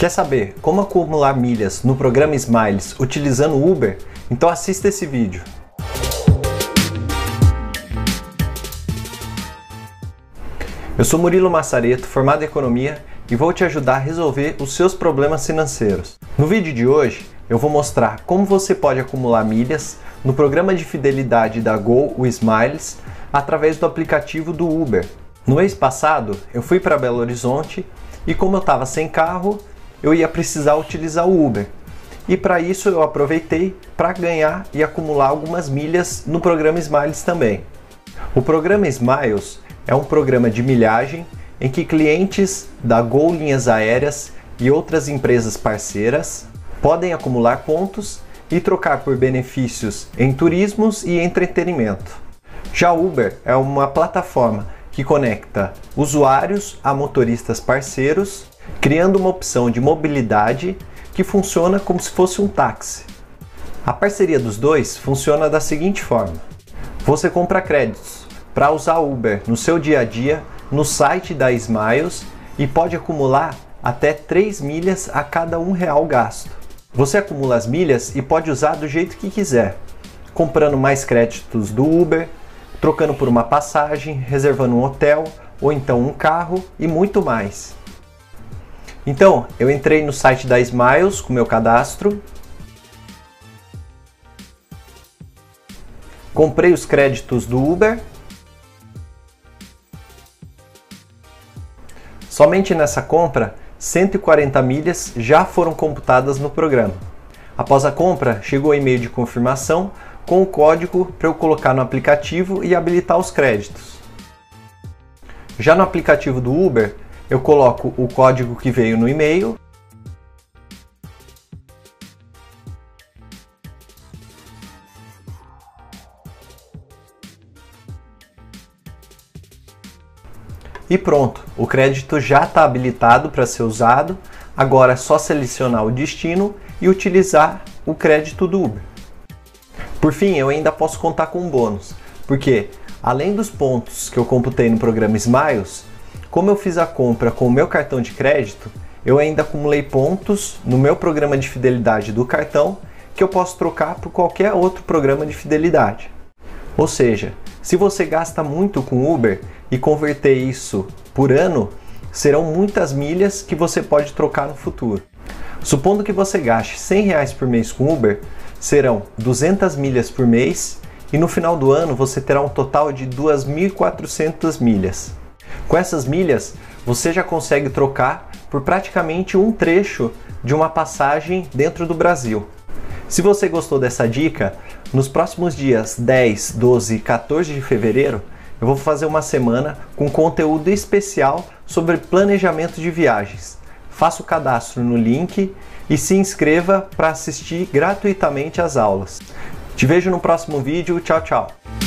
Quer saber como acumular milhas no programa Smiles utilizando o Uber? Então assista esse vídeo. Eu sou Murilo Massareto, formado em Economia e vou te ajudar a resolver os seus problemas financeiros. No vídeo de hoje, eu vou mostrar como você pode acumular milhas no programa de fidelidade da Gol, o Smiles, através do aplicativo do Uber. No mês passado, eu fui para Belo Horizonte e como eu estava sem carro, eu ia precisar utilizar o Uber. E para isso eu aproveitei para ganhar e acumular algumas milhas no programa Smiles também. O programa Smiles é um programa de milhagem em que clientes da Gol Linhas Aéreas e outras empresas parceiras podem acumular pontos e trocar por benefícios em turismos e entretenimento. Já Uber é uma plataforma que conecta usuários a motoristas parceiros, criando uma opção de mobilidade que funciona como se fosse um táxi. A parceria dos dois funciona da seguinte forma: você compra créditos para usar Uber no seu dia a dia no site da Smiles e pode acumular até 3 milhas a cada um real gasto. Você acumula as milhas e pode usar do jeito que quiser, comprando mais créditos do Uber, trocando por uma passagem, reservando um hotel ou então um carro e muito mais. Então, eu entrei no site da Smiles com meu cadastro, comprei os créditos do Uber. Somente nessa compra 140 milhas já foram computadas no programa. Após a compra, chegou o e-mail de confirmação com o código para eu colocar no aplicativo e habilitar os créditos. Já no aplicativo do Uber, eu coloco o código que veio no e-mail E pronto, o crédito já está habilitado para ser usado. Agora é só selecionar o destino e utilizar o crédito do Uber. Por fim, eu ainda posso contar com um bônus, porque além dos pontos que eu computei no programa Smiles, como eu fiz a compra com o meu cartão de crédito, eu ainda acumulei pontos no meu programa de fidelidade do cartão que eu posso trocar por qualquer outro programa de fidelidade. Ou seja, se você gasta muito com Uber e converter isso por ano, serão muitas milhas que você pode trocar no futuro. Supondo que você gaste 100 reais por mês com Uber, serão 200 milhas por mês e no final do ano você terá um total de 2.400 milhas. Com essas milhas, você já consegue trocar por praticamente um trecho de uma passagem dentro do Brasil. Se você gostou dessa dica, nos próximos dias 10, 12 e 14 de fevereiro, eu vou fazer uma semana com conteúdo especial sobre planejamento de viagens. Faça o cadastro no link e se inscreva para assistir gratuitamente às aulas. Te vejo no próximo vídeo. Tchau, tchau!